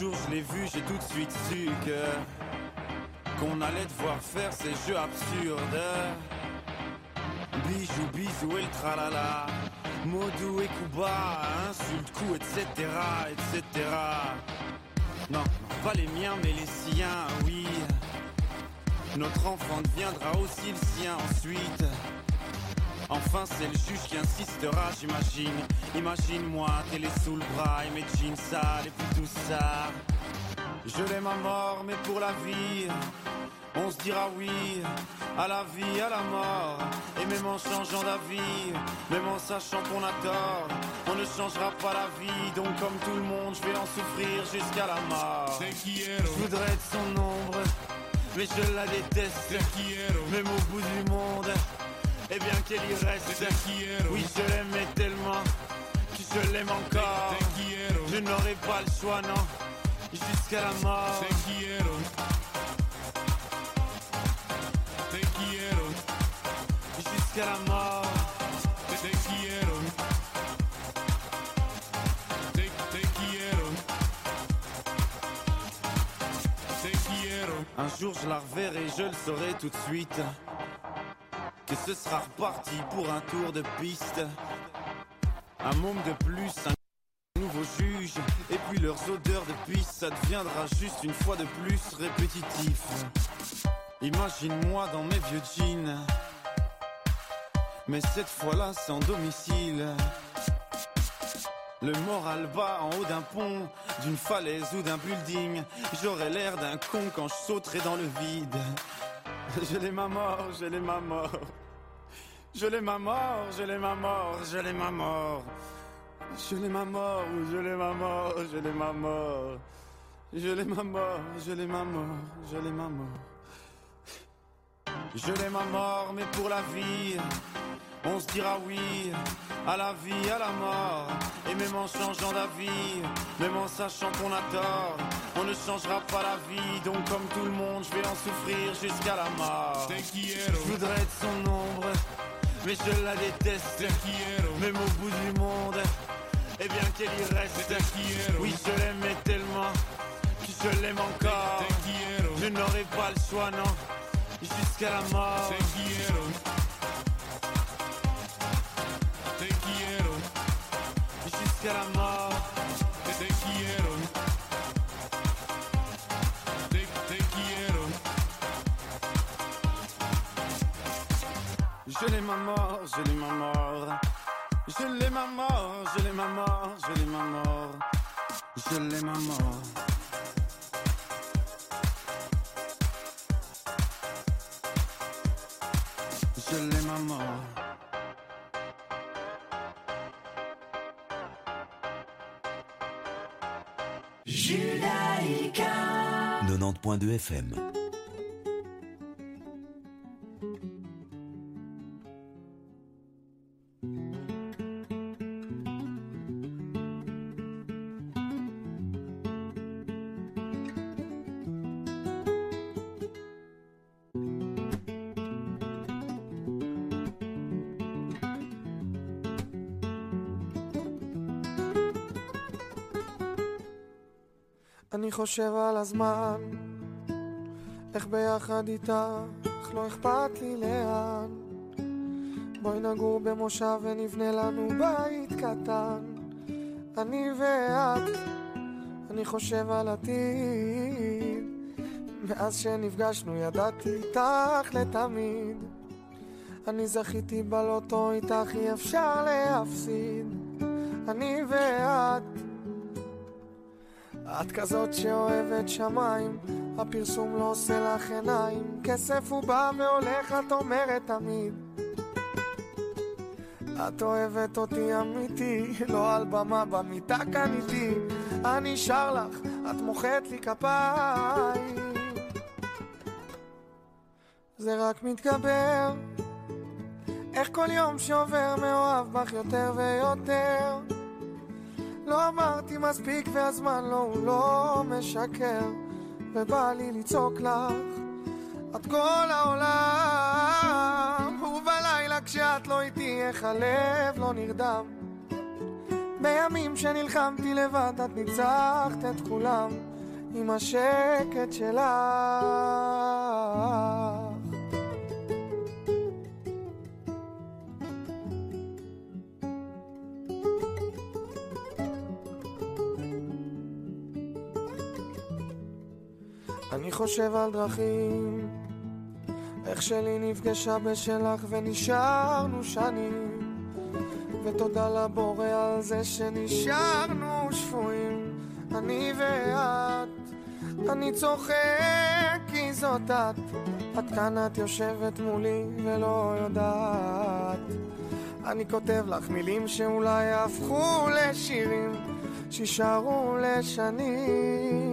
Jour je l'ai vu, j'ai tout de suite su que qu'on allait devoir faire ces jeux absurdes. Bijou, bisou et le tralala. Modou et Kuba, insulte, coup, etc., etc. Non, pas les miens, mais les siens, oui. Notre enfant deviendra aussi le sien ensuite. Enfin, c'est le juge qui insistera, j'imagine. Imagine-moi, télé sous le bras et mes jeans sales et puis tout ça. Je l'aime à mort, mais pour la vie, on se dira oui à la vie, à la mort. Et même en changeant d'avis, même en sachant qu'on a tort, on ne changera pas la vie. Donc, comme tout le monde, je vais en souffrir jusqu'à la mort. Je voudrais être son ombre, mais je la déteste. Même au bout du monde. Et bien qu'elle y reste Oui je l'aimais tellement Que je l'aime encore. Je n'aurai pas le choix non Jusqu'à la mort. Jusqu'à la mort. Un jour je la reverrai, je le saurai tout de suite que ce sera reparti pour un tour de piste. Un monde de plus, un nouveau juge, et puis leurs odeurs de piste, ça deviendra juste une fois de plus répétitif. Imagine-moi dans mes vieux jeans, mais cette fois-là sans domicile. Le moral bas en haut d'un pont, d'une falaise ou d'un building. J'aurais l'air d'un con quand je sauterai dans le vide. Je l'ai ma mort, je l'ai ma mort. Je l'ai ma mort, je l'ai ma mort, je l'ai ma mort. Je l'ai ma mort, je l'ai ma mort, je l'ai ma mort. Je l'ai ma mort, je l'ai ma mort, je l'ai ma mort. Je l'ai ma mort, mais pour la vie, on se dira oui à la vie, à la mort. Et même en changeant d'avis, même en sachant qu'on a tort, on ne changera pas la vie. Donc, comme tout le monde, je vais en souffrir jusqu'à la mort. Je voudrais être son ombre, mais je la déteste. Même au bout du monde, et bien qu'elle y reste. Oui, je l'aimais tellement, que je l'aime encore. Je n'aurai pas le choix, non, jusqu'à la mort. La mort. Je l'ai ma mort, je l'ai ma mort. Je l'ai ma mort, je l'ai ma mort, je l'ai ma mort. Je l'ai ma mort. Je l'ai ma mort. Judaïka. 90.2 FM חושב על הזמן, איך ביחד איתך לא אכפת לי לאן. בואי נגור במושב ונבנה לנו בית קטן. אני ואת, אני חושב על עתיד, מאז שנפגשנו ידעתי איתך לתמיד אני זכיתי בלוטו איתך אי אפשר להפסיד אני ואת את כזאת שאוהבת שמיים הפרסום לא עושה לך עיניים כסף הוא בא והולך את אומרת תמיד. את אוהבת אותי אמיתי, לא על במה במיטה איתי אני שר לך, את מוחאת לי כפיים. זה רק מתגבר. איך כל יום שעובר מאוהב בך יותר ויותר לא אמרתי מספיק והזמן לא, הוא לא משקר ובא לי לצעוק לך. את כל העולם ובלילה כשאת לא איתי איך הלב לא נרדם? בימים שנלחמתי לבד את ניצחת את כולם עם השקט שלך אני חושב על דרכים. איך שלי נפגשה בשלך ונשארנו שנים. ותודה לבורא על זה שנשארנו שפויים. אני ואת אני צוחק כי זאת את. את כאן את יושבת מולי ולא יודעת. אני כותב לך מילים שאולי יהפכו לשירים שישארו לשנים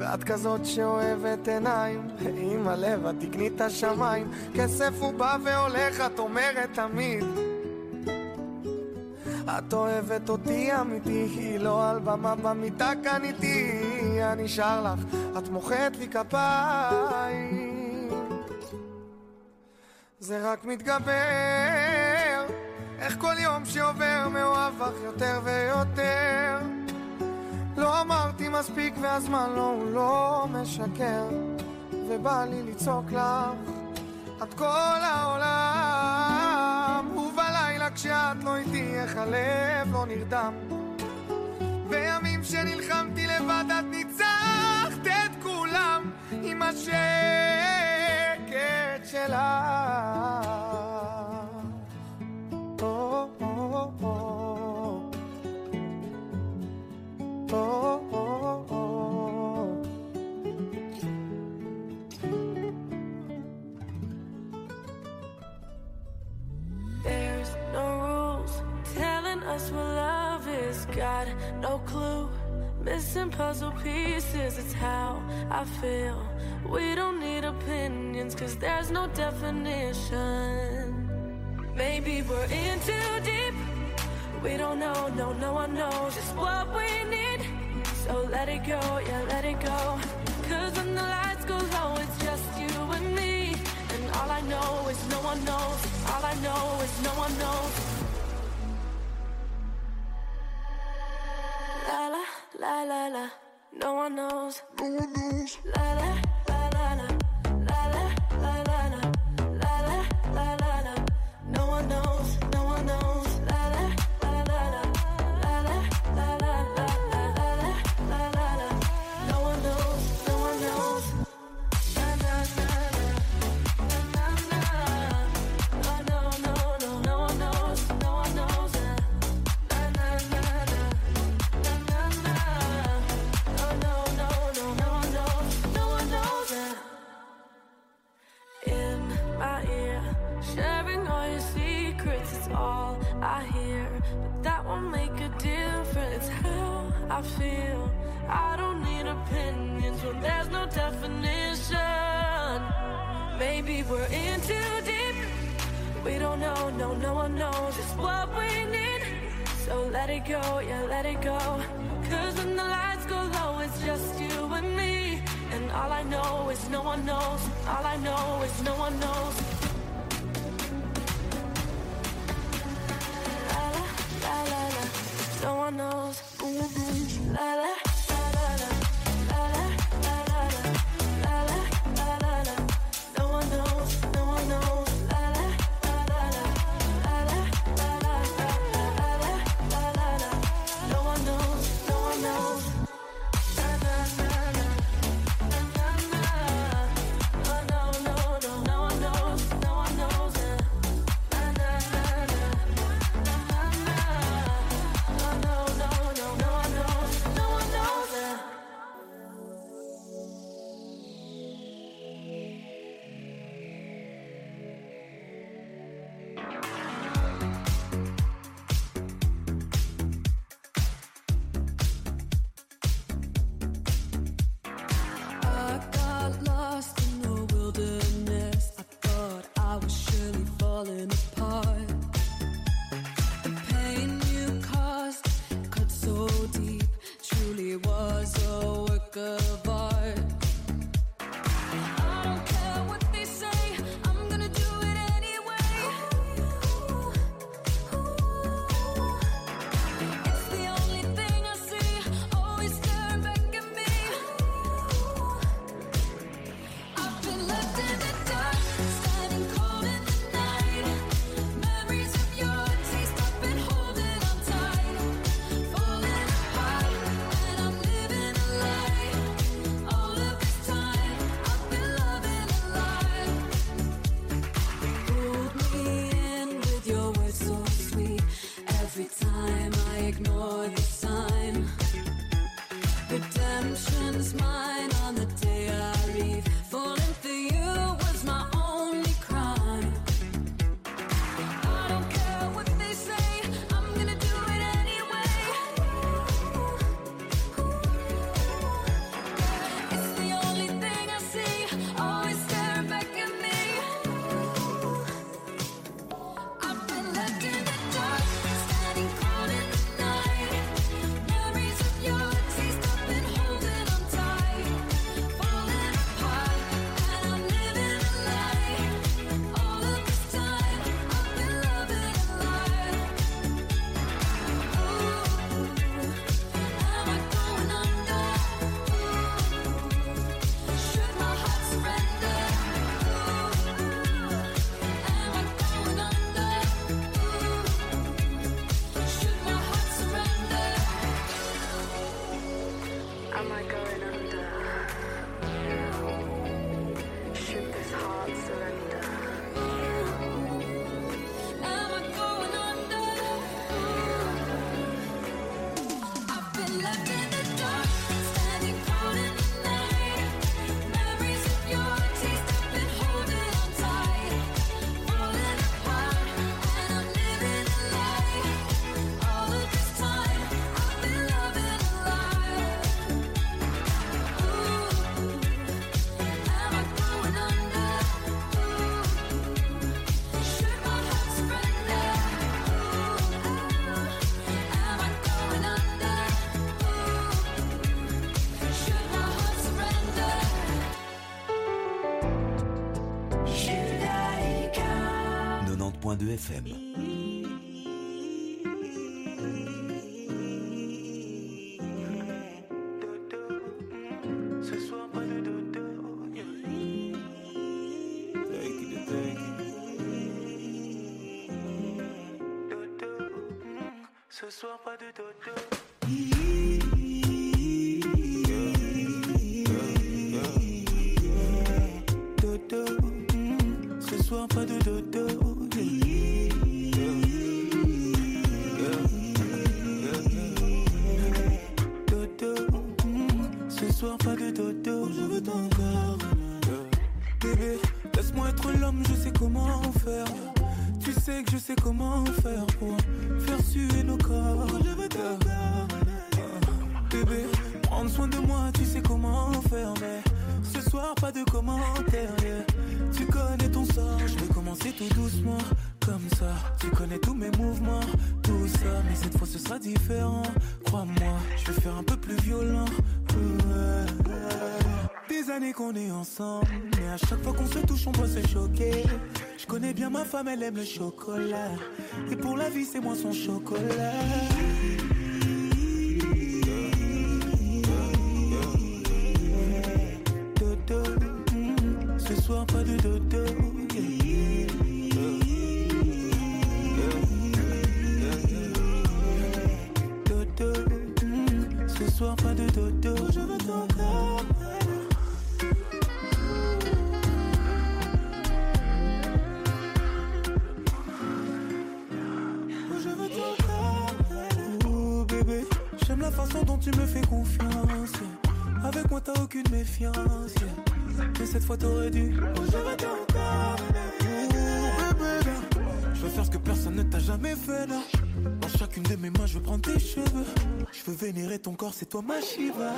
ואת כזאת שאוהבת עיניים. עם הלב את תקני את השמיים. כסף הוא בא והולך את אומרת תמיד. את אוהבת אותי אמיתי לא על במה במיטה כאן איתי אני שר לך את מוחאת לי כפיים. זה רק מתגבר. איך כל יום שעובר מאוהב בך יותר ויותר לא אמרתי מספיק והזמן לא, הוא לא משקר ובא לי לצעוק לך את כל העולם ובלילה כשאת לא איתי איך הלב לא נרדם בימים שנלחמתי לבד את ניצחת את כולם עם השקט שלך Oh, oh, oh. There's no rules telling us what love is. Got no clue. Missing puzzle pieces, it's how I feel. We don't need opinions, cause there's no definition. Maybe we're in too deep. We don't know, no, no one knows just what we need. So let it go, yeah, let it go. Cause when the lights go low, it's just you and me. And all I know is no one knows. All I know is no one knows. La la, la la la. No one knows. No one knows. La la, la la I feel. I don't need opinions when there's no definition. Maybe we're in too deep. We don't know, no, no one knows just what we need. So let it go, yeah, let it go. Cause when the lights go low, it's just you and me. And all I know is no one knows. All I know is no one knows. No one knows. La la, la la la. La la, la la la. La la, la la la. No one knows. No one knows. FM. Ce soir, pas de dodo. Dodo. Ce soir, pas de dodo. Sais que je sais comment faire pour faire suer nos corps. Veux ton corps. Bébé, prendre soin de moi, tu sais comment faire. Mais ce soir, pas de commentaires. Tu connais ton sort, je vais commencer tout doucement. Comme ça, tu connais tous mes mouvements, tout ça. Mais cette fois, ce sera différent. Crois-moi, je vais faire un peu plus violent. Années qu'on est ensemble, mais à chaque fois qu'on se touche, on doit se choquer. Je connais bien ma femme, elle aime le chocolat. Et pour la vie, c'est moi son chocolat. Mm, ce soir pas de dodo. Dodo, mm, ce soir pas de dodo. Je veux ton corps. La façon dont tu me fais confiance. Avec moi t'as aucune méfiance. Mais cette fois t'aurais dû. Je je veux faire ce que personne ne t'a jamais fait là. Dans chacune de mes mains, je veux prendre tes cheveux. Je veux vénérer ton corps, c'est toi ma Shiva.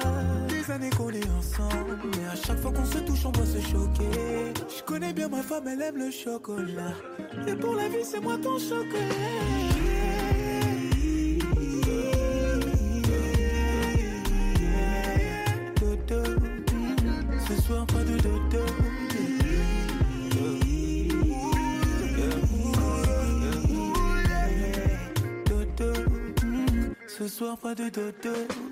Des années qu'on est ensemble, mais à chaque fois qu'on se touche, on doit se choquer. Je connais bien ma femme, elle aime le chocolat. Et pour la vie, c'est moi ton chocolat. Pas de dodo.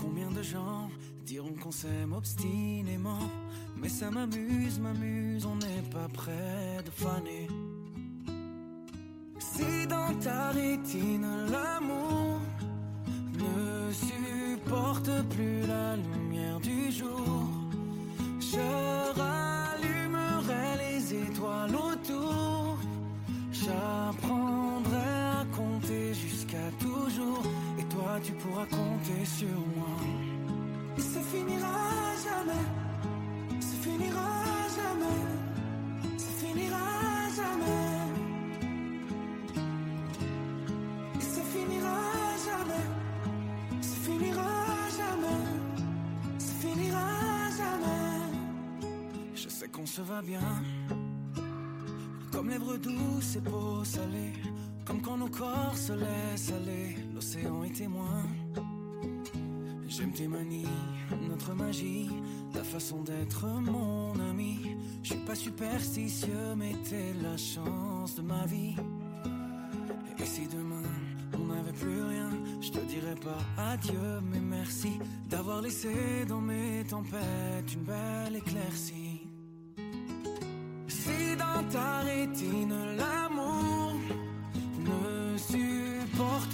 Combien de gens diront qu'on s'aime obstinément, mais ça m'amuse, m'amuse, on n'est pas près de faner. Si dans ta rétine l'amour ne supporte plus la lumière du jour, je tu pourras compter sur moi. Et ça finira jamais, ça finira jamais, ça finira jamais. Et ça finira jamais, ça finira jamais, ça finira jamais. Je sais qu'on se va bien, comme lèvres douces et peau salée, comme quand nos corps se laissent aller, l'océan est témoin. J'aime tes manies, notre magie, ta façon d'être mon ami. Je suis pas superstitieux, mais t'es la chance de ma vie. Et si demain on n'avait plus rien, je te dirais pas adieu, mais merci d'avoir laissé dans mes tempêtes une belle éclaircie. Si dans ta rétine l'amour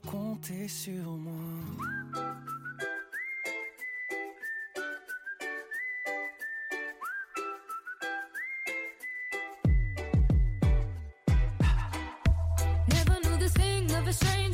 Pourras compter sur moi. Never knew this thing of a stranger.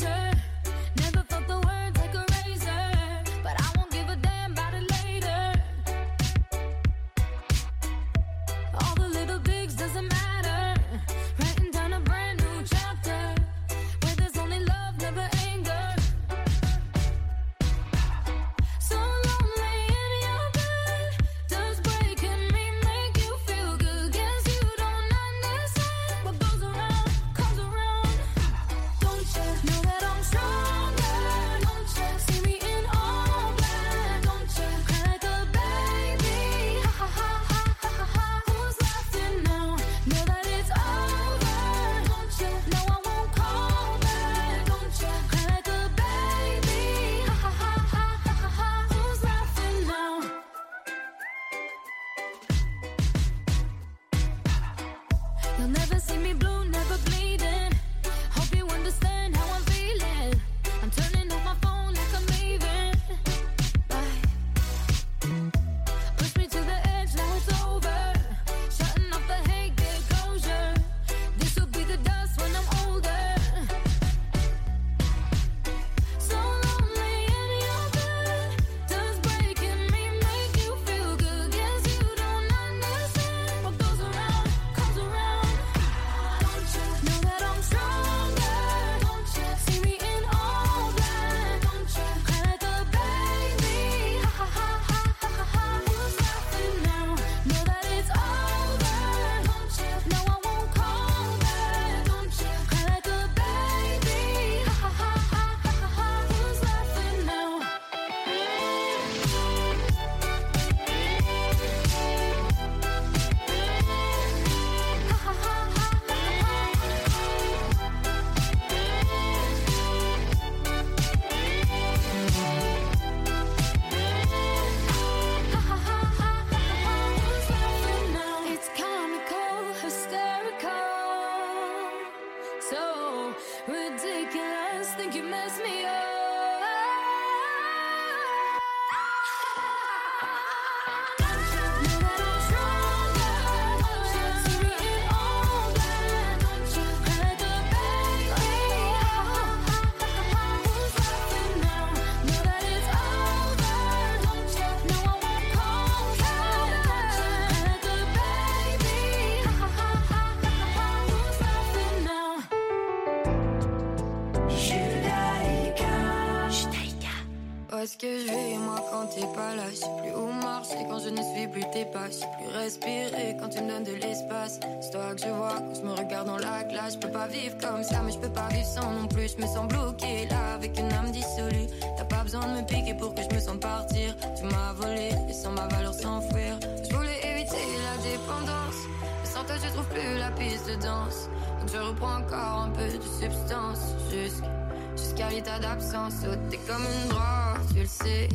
Jusqu'à l'état d'absence oh, T'es comme une drogue tu le sais.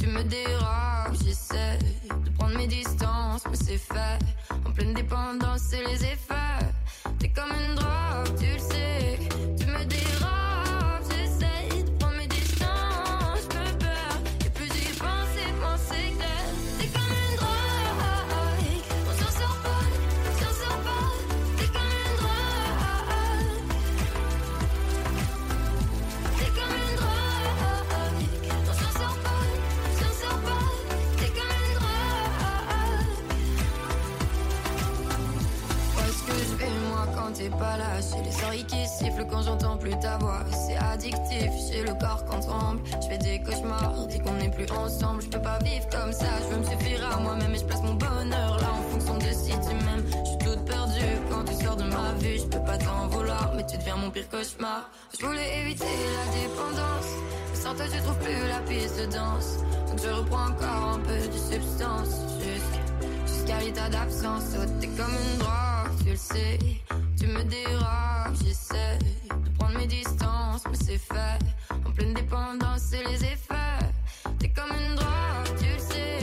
Tu me déranges, j'essaie de prendre mes distances, mais c'est fait. En pleine dépendance, c'est les effets. T'es comme une drogue, tu le sais. Quand j'entends plus ta voix. C'est addictif, j'ai le corps qu'on tremble. Je fais des cauchemars dès qu'on n'est plus ensemble. Je peux pas vivre comme ça, je veux me suffire à moi-même et je place mon bonheur là en fonction de si tu m'aimes. Je suis toute perdue quand tu sors de ma vue. Je peux pas t'en vouloir, mais tu deviens mon pire cauchemar. Je voulais éviter la dépendance. Mais sans toi, je trouve plus la piste de danse. Donc je reprends encore un peu de substance. Jusqu'à l'état d'absence, t'es comme une drogue, tu le sais. Tu me déranges, j'essaie de prendre mes distances, mais c'est fait. En pleine dépendance, c'est les effets. T'es comme une drogue, tu le sais.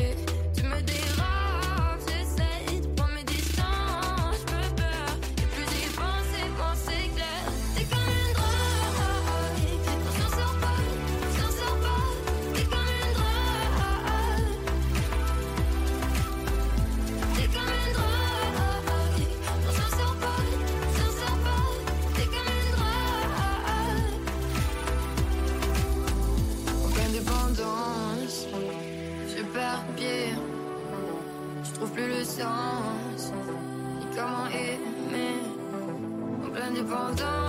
hold on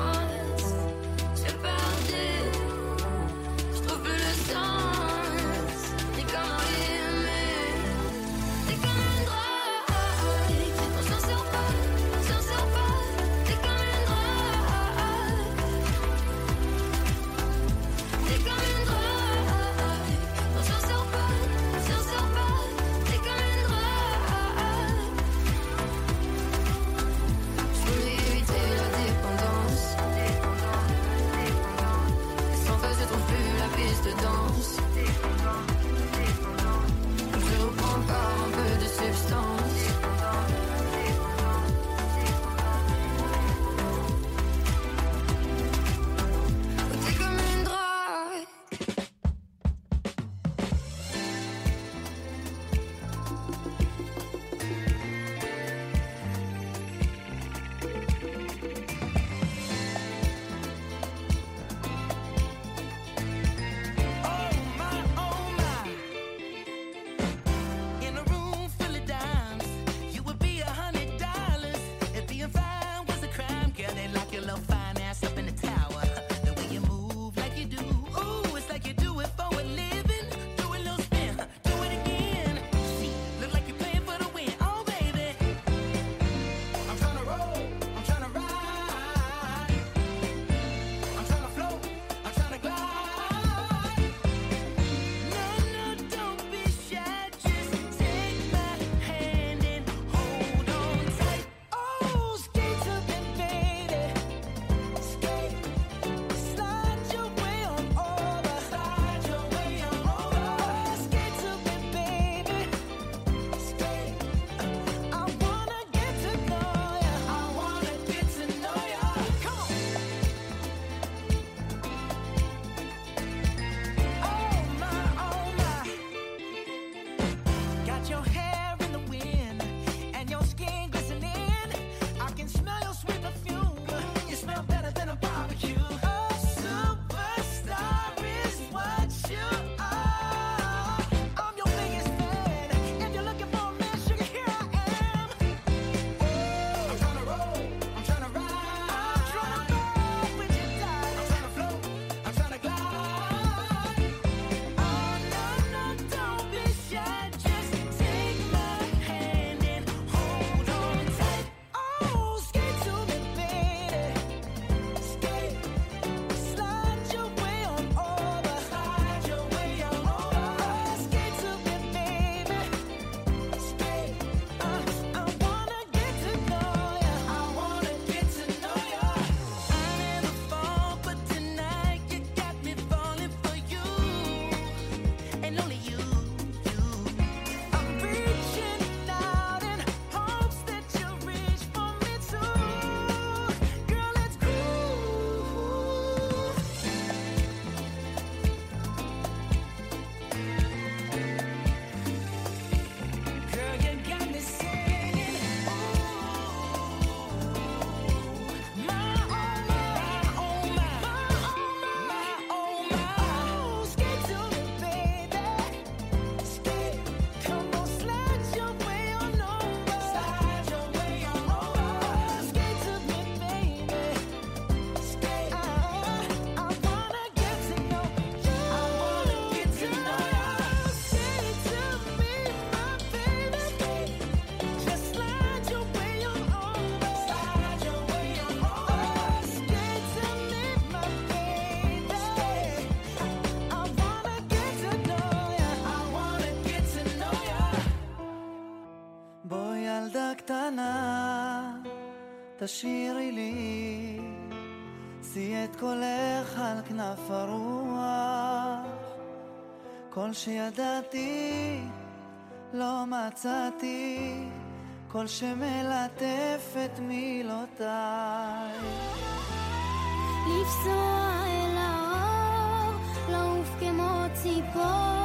תשאירי לי, שיא את קולך על כנף הרוח. כל שידעתי לא מצאתי, כל שמלטף את מילותיי. לפסוע אל האור, לא לעוף כמו ציפור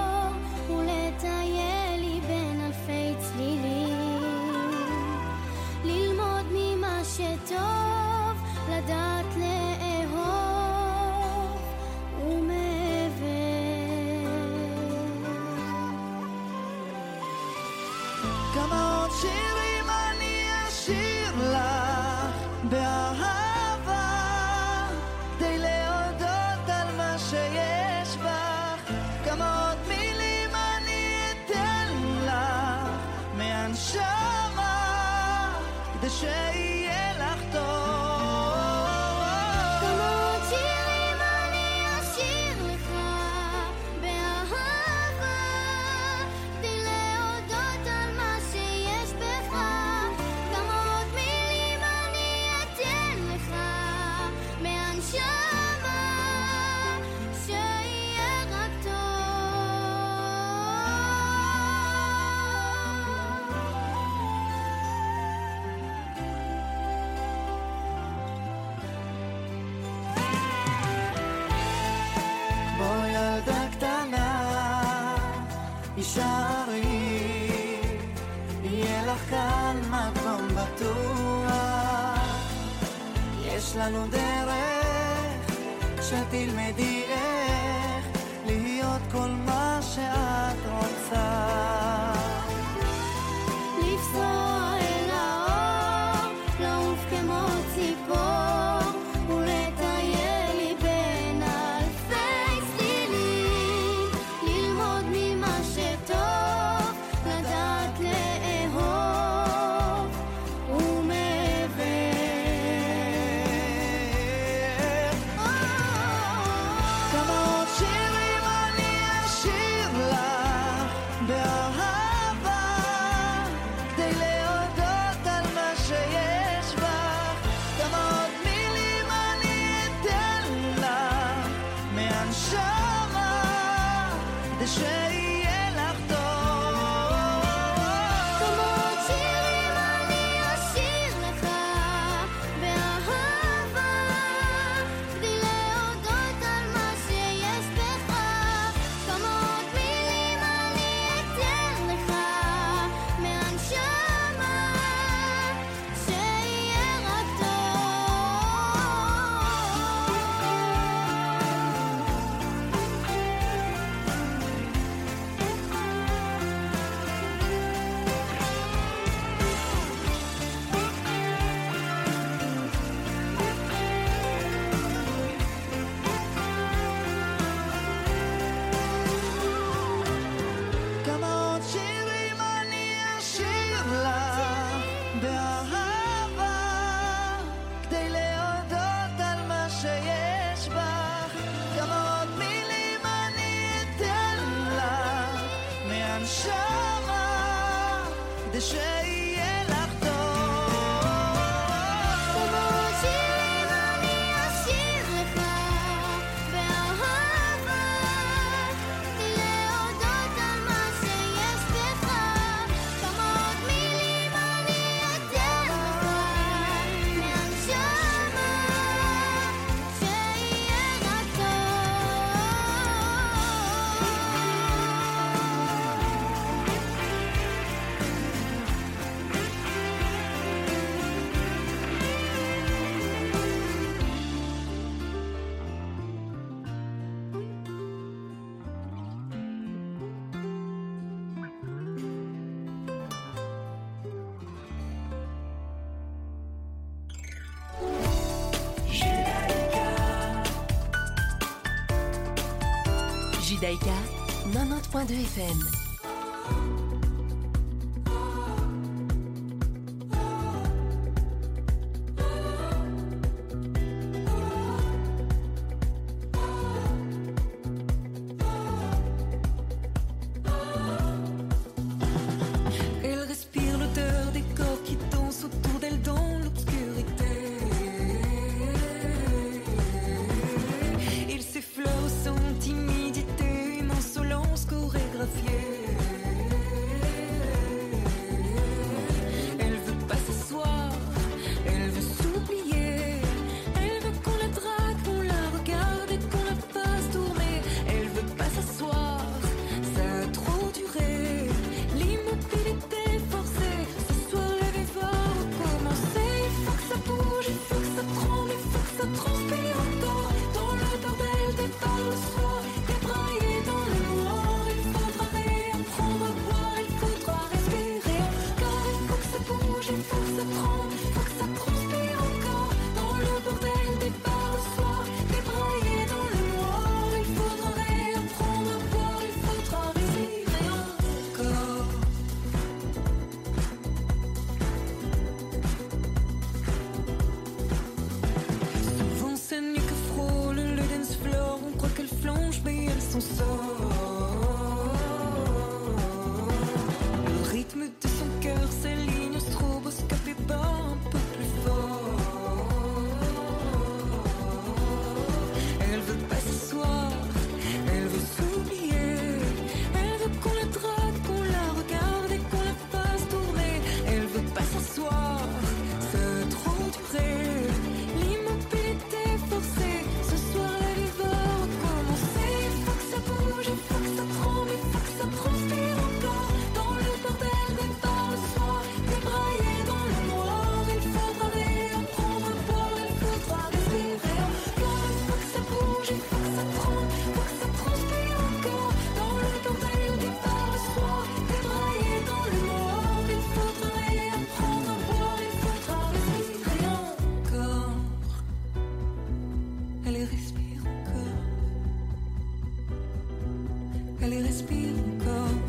FM. Allez, respire encore. Allez,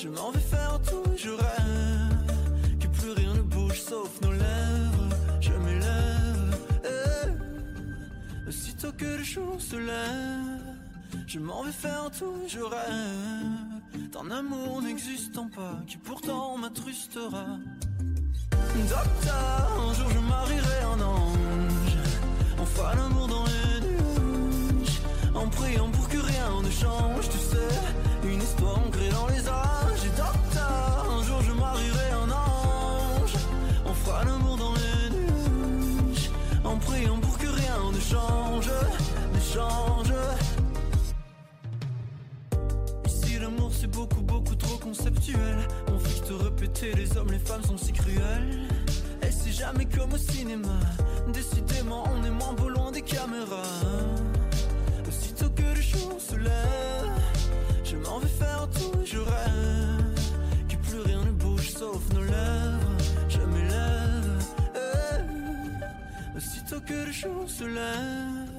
je m'en vais faire tout je rêve. Que plus rien ne bouge sauf nos lèvres. Je m'élève. eh. Aussitôt que le jour se lève, je m'en vais faire tout je rêve. D'un amour n'existant pas, qui pourtant m'attrustera. Docteur, un jour je marierai un ange. Fera l'amour dans les nuages. En priant pour que rien ne change, tu sais. Change. Ici l'amour c'est beaucoup beaucoup trop conceptuel. On fait te répéter les hommes les femmes sont si cruels. Et c'est jamais comme au cinéma. Décidément on est moins beau loin des caméras. Aussitôt que le jour se lève Je m'en vais faire tout je rêve Que plus rien ne bouge sauf nos lèvres. Je m'élève. Eh. Aussitôt que le jour se lève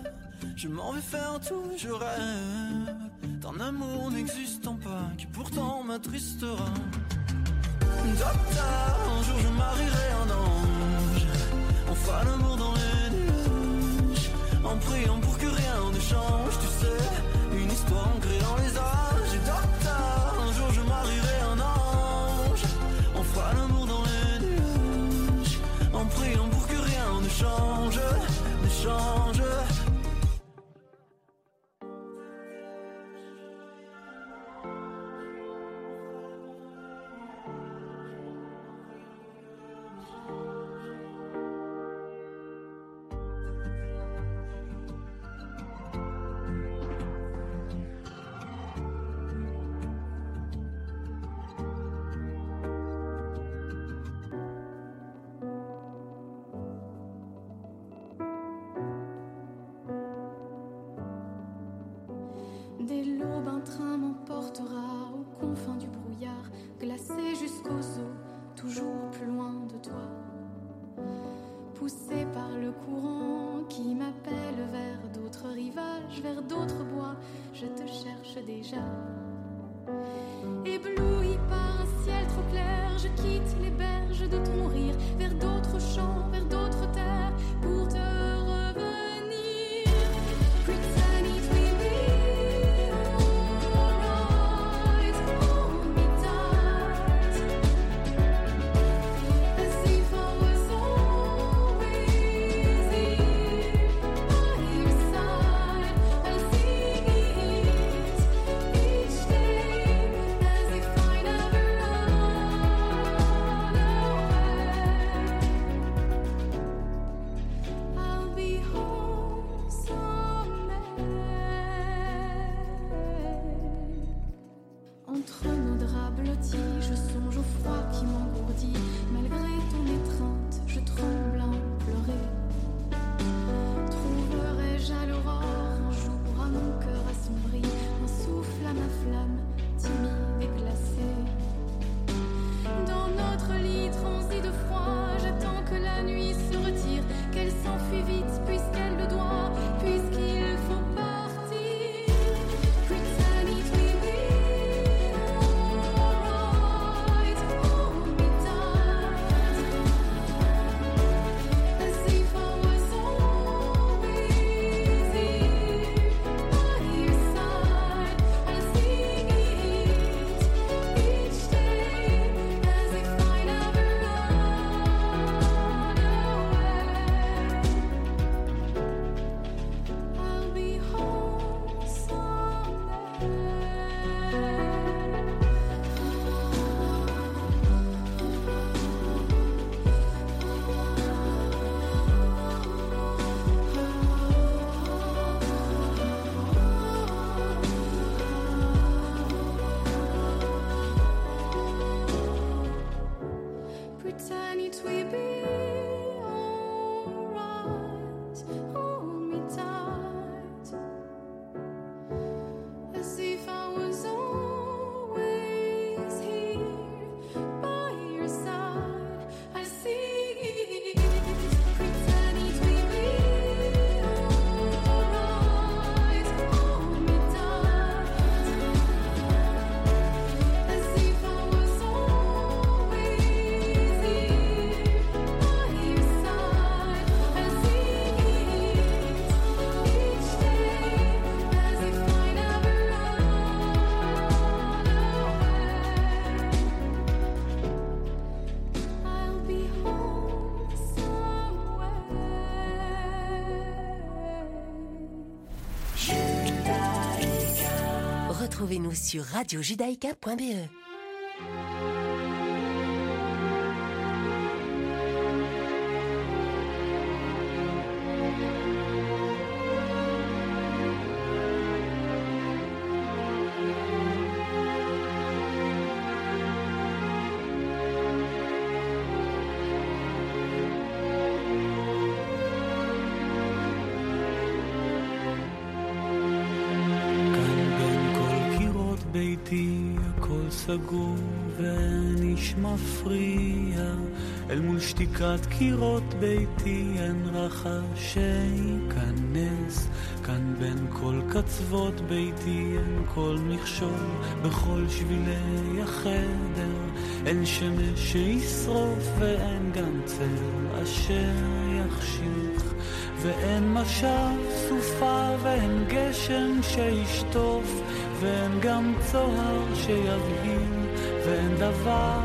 je m'en vais faire tout, je rêve d'un amour n'existant pas qui pourtant m'attristera. Docteur, un jour je marierai un ange. On fera l'amour dans les nuages. En priant pour que rien ne change, tu sais. Une histoire ancrée dans les âges. Et docteur, un jour je marierai un ange. On fera l'amour dans les nuages. En priant pour que rien ne change, ne change. Toujours plus loin de toi. Poussé par le courant qui m'appelle vers d'autres rivages, vers d'autres bois, je te cherche déjà. Ébloui par un ciel trop clair, je quitte les berges de ton rire, vers d'autres champs, vers d'autres terres, pour te Retrouvez-nous sur radiojudaïka.be. שתיקת קירות ביתי אין רחש שייכנס. כאן בין כל קצוות ביתי אין כל מכשול בכל שבילי החדר. אין שמש שישרוף ואין גם צל אשר יחשיך. ואין משב סופה ואין גשם שישטוף. ואין גם צוהר שיבהיל. ואין דבר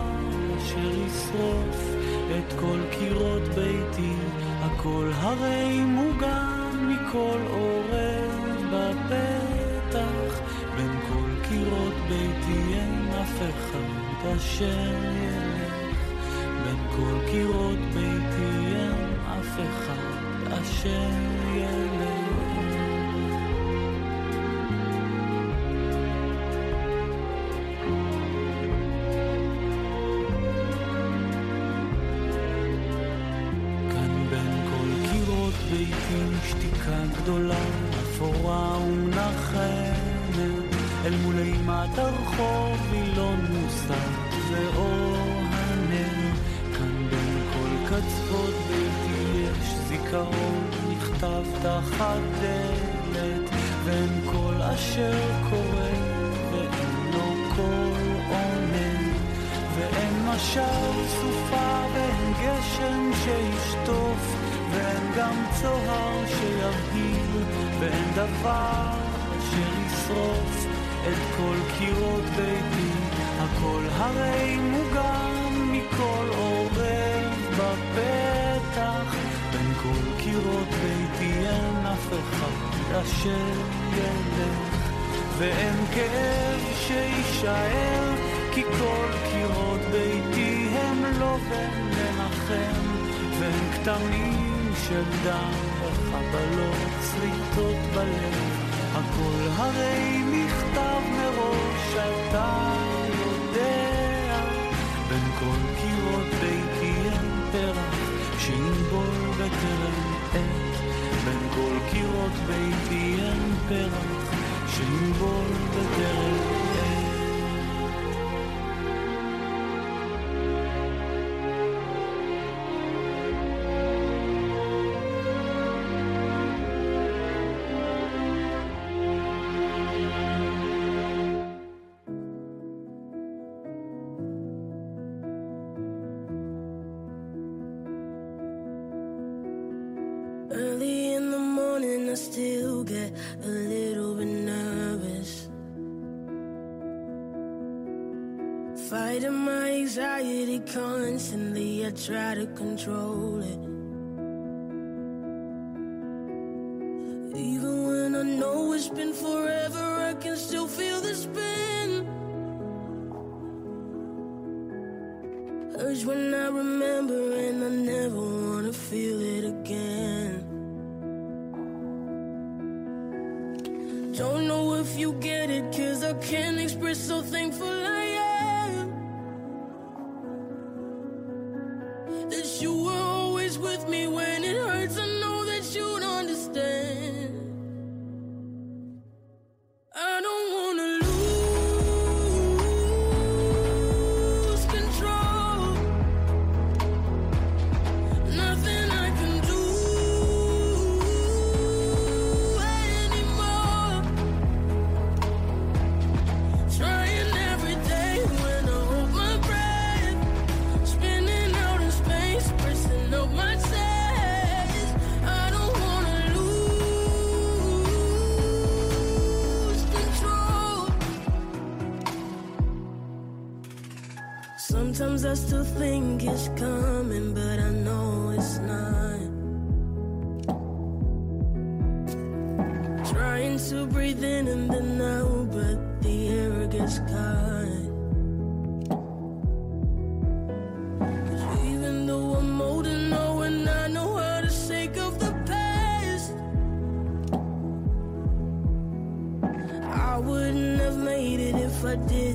אשר ישרוף את כל קירות ביתי הכל הרי מוגן מכל עורב בפתח. בין כל קירות ביתי אין אף אחד אשר ילך. בין כל קירות ביתי אין אף אחד אשר ילך גדולה, אפורה ומנחמת, אל מול אימת הרחוב וילון מוסת ואור הנר. כאן בין כל קצוות ביתי יש זיכרון נכתב תחת דלת, ואין כל אשר קורה ואינו כל עונה. ואין משל סופה ואין גשם שישטוף ואין גם צוהר שיבהיל ואין דבר אשר ישרוף את כל קירות ביתי. הכל הרי מוגן מכל עורב בפתח. בין כל קירות ביתי אין אף אחד אשר ילך. ואין כאב שיישאר כי כל קירות ביתי הם לא בן לנחם. ואין כתמים של דם וחבלות שריטות בלב. הכל הרי נכתב מראש אתה יודע. בין כל קירות ביתי אין פרח שינבול בטרם עת בין כל קירות ביתי אין פרח שינבול בטרם עת constantly, I try to control it. Still breathing in the now, but the air gets caught. even though I'm old and know and I know to the past, I wouldn't have made it if I didn't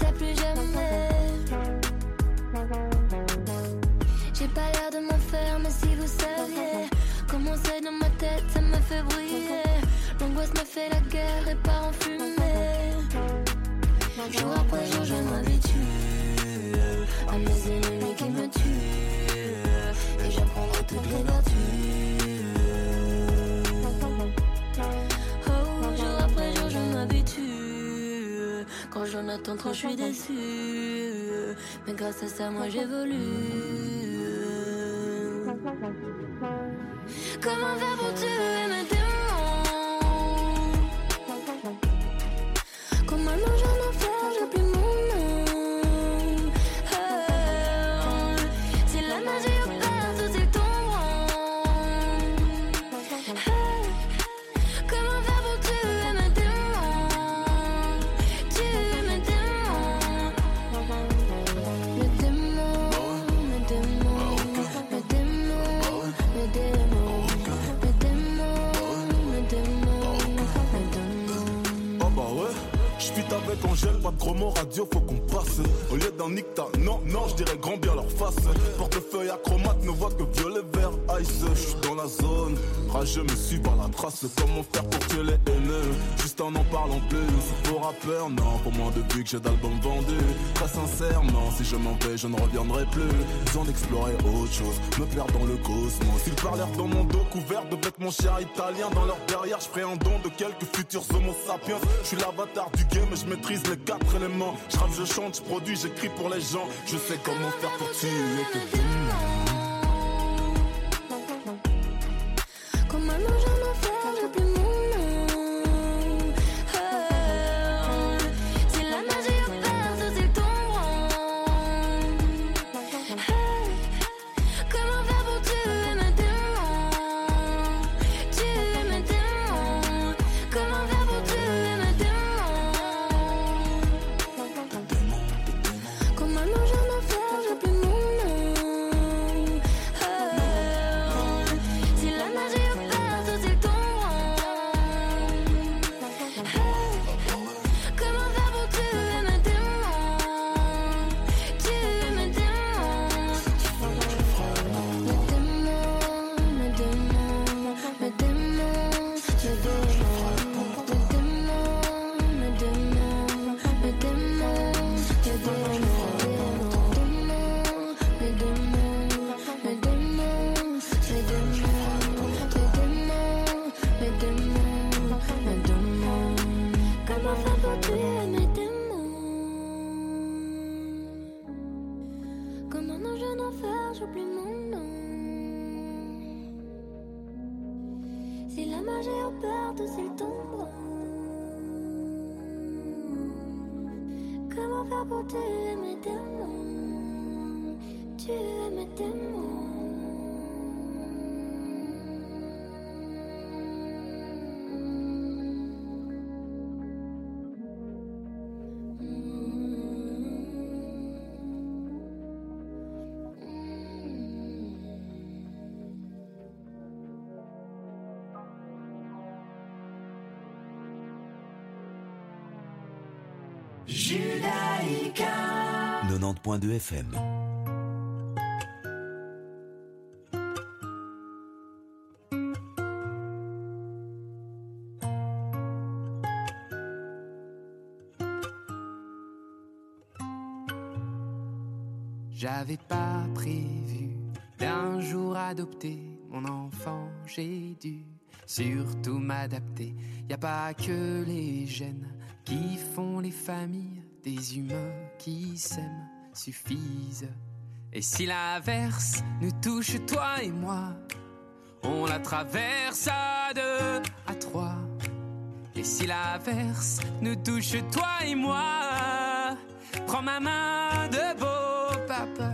ça plus jamais. J'ai pas l'air de m'en faire, mais si vous saviez comment c'est dans ma tête, ça me fait briller. L'angoisse me fait la guerre et part en fumée. Jour après jour, je m'habitue à mes ennemis qui me tuent. Et j'apprendrai toutes les vertus. Quand j'en attends trop, je suis déçue. Mais grâce à ça, moi j'évolue. Comment faire pour gros radio, faut qu'on passe. Au lieu d'un nicta, non, non, je dirais grand bien leur face. Portefeuille acromate ne voit que violet, vert, ice. J'suis dans la zone, rageux me suis par la trace. Comment faire pour tuer les haineux? Juste en en parlant plus. Pour rappeur, non, pour moi depuis que j'ai d'albums vendus. Très sincèrement, si je m'en vais, je ne reviendrai plus. Besoin d'explorer autre chose, me perdre dans le cosmos. Ils parlèrent dans mon dos couvert de vêtements chers italiens. Dans leur derrière, je ferai un don de quelques futurs homo sapiens. Je suis l'avatar du game et je maîtrise les quatre éléments. Je je chante, je produis, j'écris pour les gens. Je sais comment faire pour tuer Judaïka 90.2 FM. Si l'averse nous touche, toi et moi, on la traverse à deux, à trois. Et si l'averse nous touche, toi et moi, prends ma main de beau papa.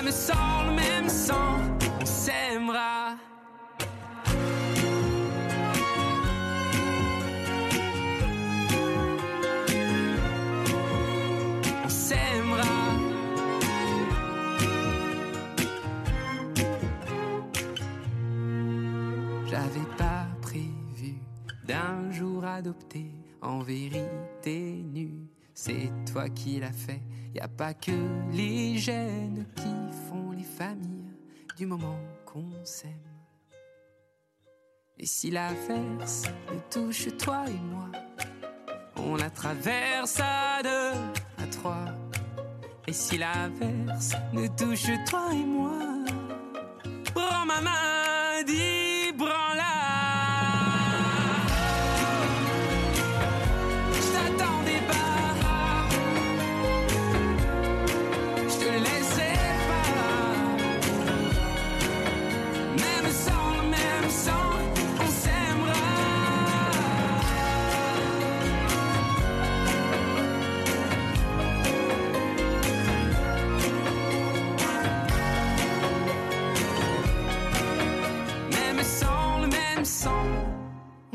Même sans le même sang, on s'aimera. S'aimera. J'avais pas prévu d'un jour adopter en vérité nue. C'est toi qui l'as fait. Y a pas que les gènes qui font les familles du moment qu'on s'aime. Et si l'averse nous touche toi et moi, on la traverse à deux, à trois. Et si l'averse nous touche toi et moi, prends ma main, dis branla.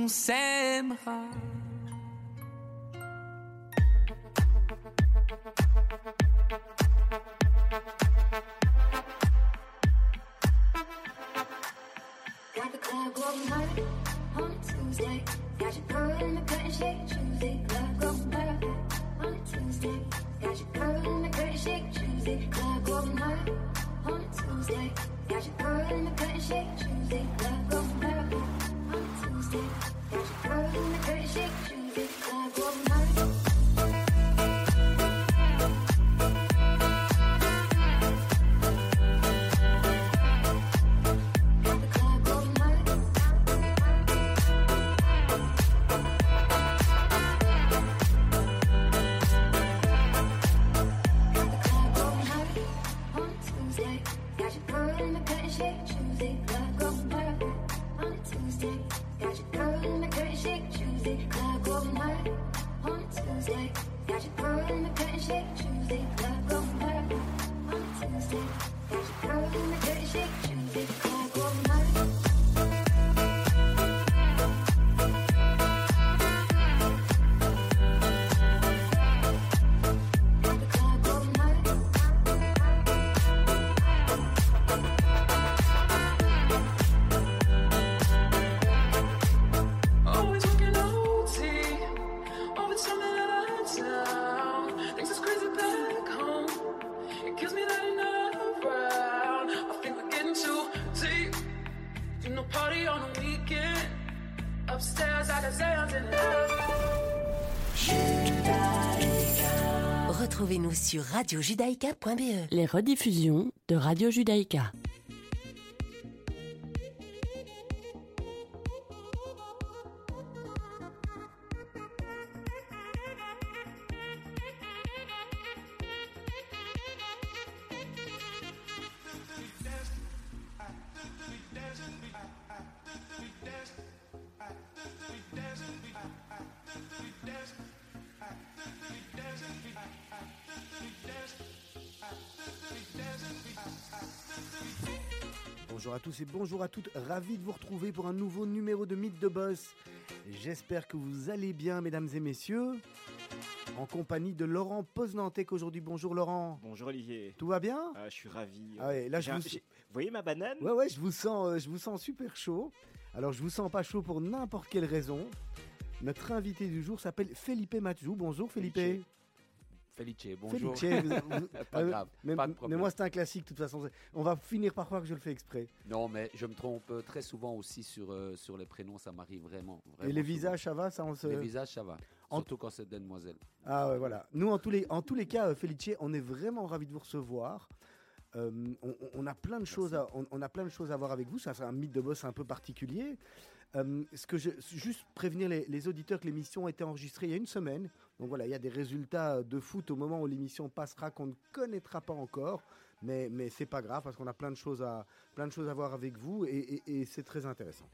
On s'aimera. Got the club going hard on Tuesday. Got your girl sur radiojudaïka.be. Les rediffusions de Radio Judaïka. Tous et bonjour à toutes, ravi de vous retrouver pour un nouveau numéro de Mythe de Boss. J'espère que vous allez bien, mesdames et messieurs, en compagnie de Laurent Poznantec aujourd'hui. Bonjour Laurent. Bonjour Olivier. Tout va bien Ah, je suis ravi. Ah ouais, là, je un- vous- voyez ma banane? Ouais, ouais, je vous sens, euh, je vous sens super chaud. Alors, je vous sens pas chaud pour n'importe quelle raison. Notre invité du jour s'appelle Felipe Matjou. Bonjour Felipe. Felice, bonjour. Felice, vous- vous- pas euh, grave, mais, pas de mais problème. moi, c'est un classique de toute façon. On va finir par croire que je le fais exprès. Non, mais je me trompe euh, très souvent aussi sur, euh, sur les prénoms, ça m'arrive vraiment, vraiment. Et les souvent. visages, ça va ça, on se... Les visages, ça va. En- Surtout quand c'est des demoiselles. Ah ouais, voilà. Nous, en tous les, en tous les cas, euh, Felice, on est vraiment ravis de vous recevoir. Euh, on, a plein de choses à, on, on a plein de choses à voir avec vous. Ça, c'est un mythe de boss un peu particulier. Euh, ce que je, juste prévenir les, auditeurs que l'émission a été enregistrée il y a une semaine. Donc voilà, il y a des résultats de foot au moment où l'émission passera qu'on ne connaîtra pas encore. Mais, mais c'est pas grave parce qu'on a plein de choses à, plein de choses à voir avec vous et, c'est très intéressant.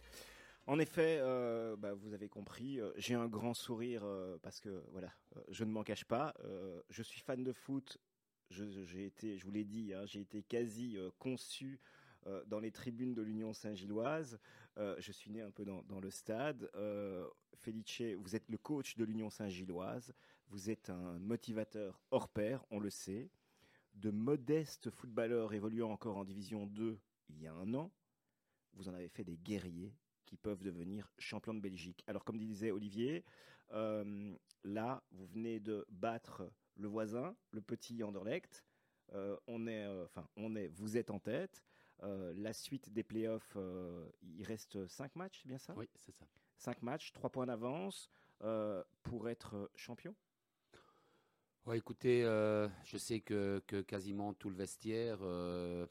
En effet, euh, bah, vous avez compris, euh, j'ai un grand sourire parce que voilà, je ne m'en cache pas. je suis fan de foot. Je, j'ai été, je vous l'ai dit, hein, j'ai été quasi conçu euh, dans les tribunes de l'Union Saint-Gilloise. Euh, je suis né un peu dans, le stade. Euh, Felice, vous êtes le coach de l'Union Saint-Gilloise. Vous êtes un motivateur hors pair, on le sait. De modestes footballeurs évoluant encore en Division 2 il y a un an. Vous en avez fait des guerriers qui peuvent devenir champions de Belgique. Alors, comme disait Olivier, là, vous venez de battre le voisin, le petit Anderlecht. On est, enfin, on est, vous êtes en tête. Euh, la suite des playoffs, euh, il reste 5 matchs, c'est bien ça? Oui, c'est ça. 5 matchs, 3 points d'avance euh, pour être champion? Ouais, écoutez, je sais que, que quasiment tout le vestiaire euh,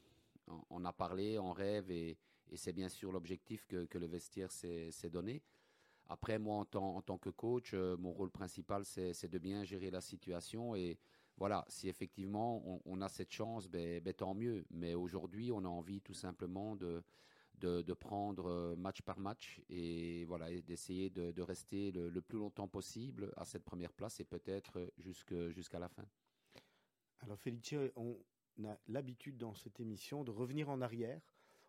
en, a parlé, en rêve, et, et c'est bien sûr l'objectif que, que le vestiaire s'est donné. Après, moi, en tant, en tant que coach, mon rôle principal, c'est c'est de bien gérer la situation. Et voilà, si effectivement on, a cette chance, ben, ben, tant mieux. Mais aujourd'hui, on a envie tout simplement de, de, prendre euh, match par match et voilà, d'essayer de, rester le, plus longtemps possible à cette première place et peut-être jusqu'à la fin. Alors Felice, on a l'habitude dans cette émission de revenir en arrière.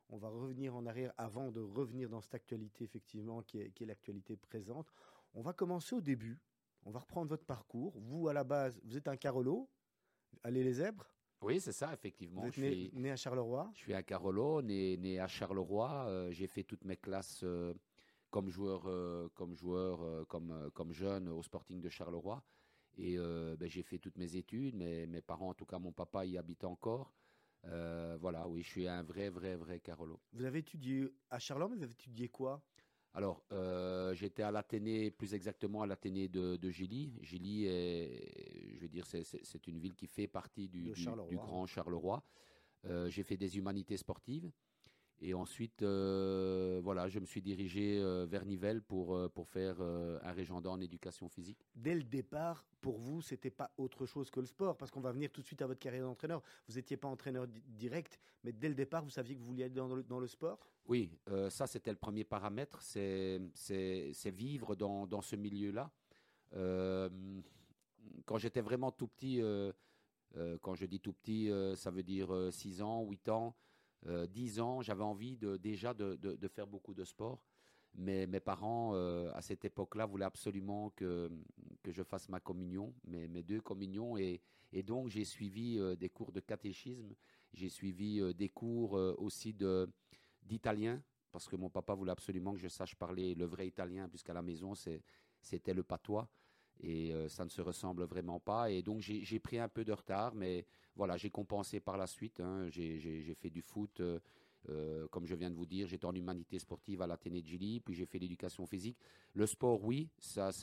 On va revenir en arrière avant de revenir dans cette actualité effectivement qui est, qui est l'actualité présente. On va commencer au début. On va reprendre votre parcours. Vous à la base, vous êtes un Carolo. Allez les zèbres. Oui, c'est ça, effectivement. Vous êtes Je né, suis- né à Charleroi. Je suis à Carolo, né, né à Charleroi. Euh, j'ai fait toutes mes classes euh, comme joueur, euh, comme, joueur comme, comme jeune au Sporting de Charleroi. Et ben, j'ai fait toutes mes études. Mes, mes parents, en tout cas mon papa, y habite encore. Voilà, oui, je suis un vrai, vrai, vrai Carolo. Vous avez étudié à Charleroi, mais vous avez étudié quoi? Alors, euh, j'étais à l'Athénée, plus exactement à l'Athénée de, de Gilly. Gilly, est, je veux dire, c'est- une ville qui fait partie du, Grand Charleroi. Euh, j'ai fait des humanités sportives. Et ensuite, euh, voilà, je me suis dirigé vers Nivelles pour, pour faire un régiondat en éducation physique. Dès le départ, pour vous, c'était pas autre chose que le sport, parce qu'on va venir tout de suite à votre carrière d'entraîneur. Vous n'étiez pas entraîneur di- direct, mais dès le départ, vous saviez que vous vouliez dans le, dans le sport? Oui, euh, ça c'était le premier paramètre, c'est vivre dans, ce milieu-là. Euh, quand j'étais vraiment tout petit, euh, quand je dis tout petit, ça veut dire 6 ans, 8 ans, euh, 10 ans, j'avais envie de, déjà de, faire beaucoup de sport. Mais mes parents, à cette époque-là, voulaient absolument que, je fasse ma communion, mes, mes deux communions. Et, donc, j'ai suivi des cours de catéchisme, j'ai suivi des cours aussi de, d'italien, parce que mon papa voulait absolument que je sache parler le vrai italien, puisqu'à la maison, c'était le patois. Et euh, ça ne se ressemble vraiment pas. Et donc, j'ai, pris un peu de retard, mais voilà, j'ai compensé par la suite. hein. J'ai fait du foot. euh, euh, comme je viens de vous dire, j'étais en humanité sportive à l'Athénée de Gilly, puis j'ai fait l'éducation physique. Le sport, oui, ça,